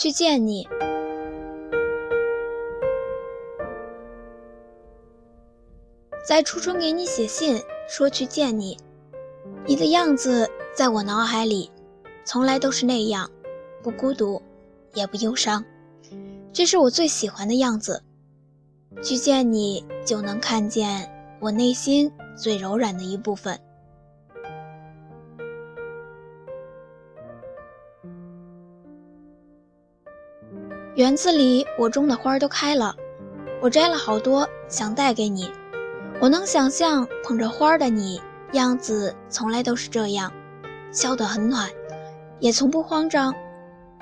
去见你。在初春给你写信，说去见你，你的样子在我脑海里，从来都是那样，不孤独，也不忧伤，这是我最喜欢的样子。去见你，就能看见我内心最柔软的一部分。园子里我种的花都开了，我摘了好多，想带给你。我能想象捧着花的你，样子从来都是这样，笑得很暖，也从不慌张。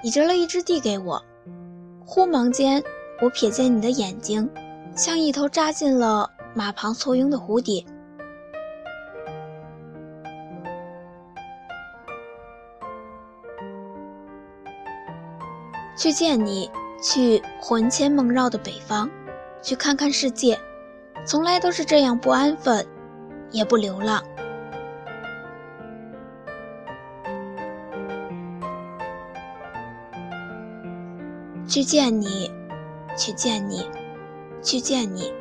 你折了一支递给我，忽忙间，我瞥见你的眼睛，像一头扎进了马旁簇拥的蝴蝶。去见你，去魂牵梦绕的北方，去看看世界。从来都是这样不安分，也不流浪。去见你，去见你，去见你。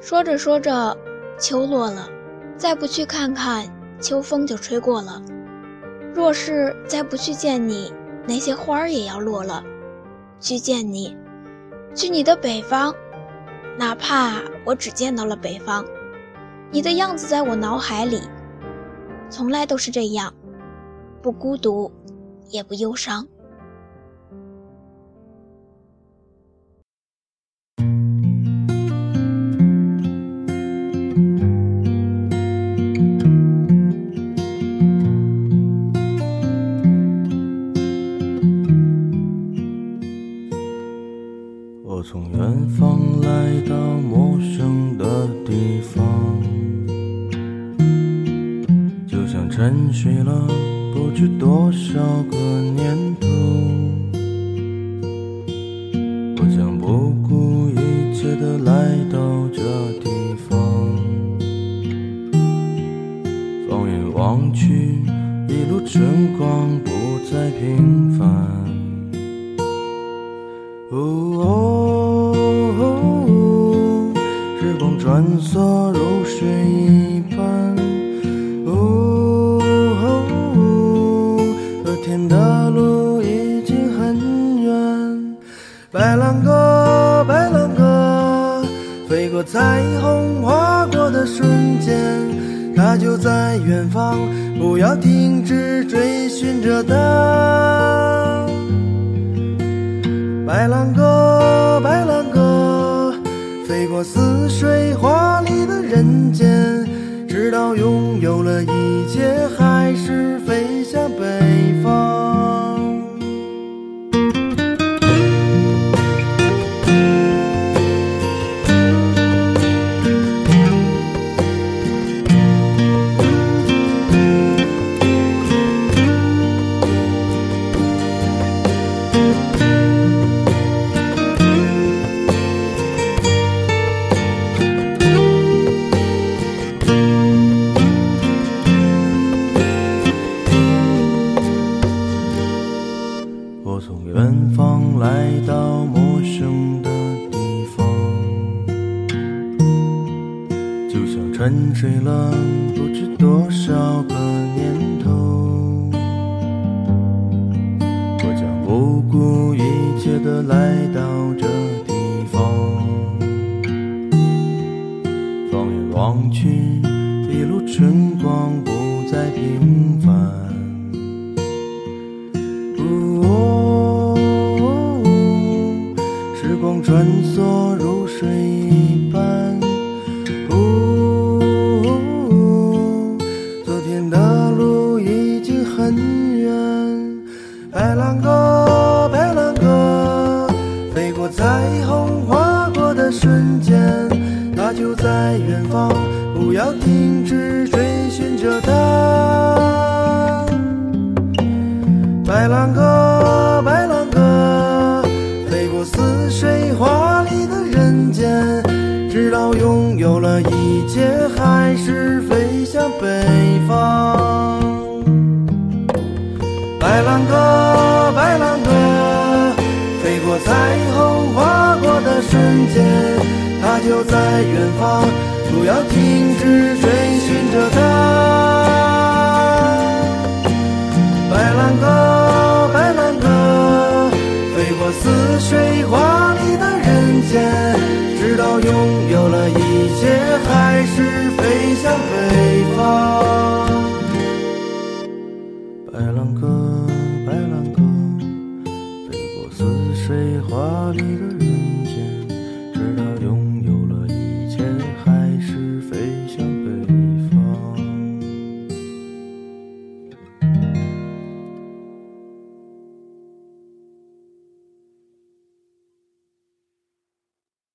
说着说着，秋落了，再不去看看，秋风就吹过了。若是再不去见你，那些花儿也要落了。去见你，去你的北方，哪怕我只见到了北方，你的样子在我脑海里，从来都是这样，不孤独，也不忧伤。我从远方来到陌生的地方，就像沉睡了不知多少个年头，我将不顾一切的来到这地方。放眼望去，一路春光不再平凡。哦，穿梭如水一般。哦，昨天的路已经很远，白兰鸽，白兰鸽，飞过彩虹，划过的瞬间，它就在远方，不要停止追寻着它。水华里的人间，直到拥有了一切，我从远方来到陌生的地方，就像沉睡了不知多少个年头，我将不顾一切的来到这地方。放眼望去，一路春光不再平凡。白兰鸽，白兰鸽，飞过似水华丽的人间，直到拥有了一切，还是飞向北方。白兰鸽，白兰鸽，飞过彩虹划过的瞬间，它就在远方，不要停止追寻着它。白兰鸽。似水华丽的人间，直到拥有了一切，还是飞向北方。白兰鸽，白兰鸽，飞过似水华丽的。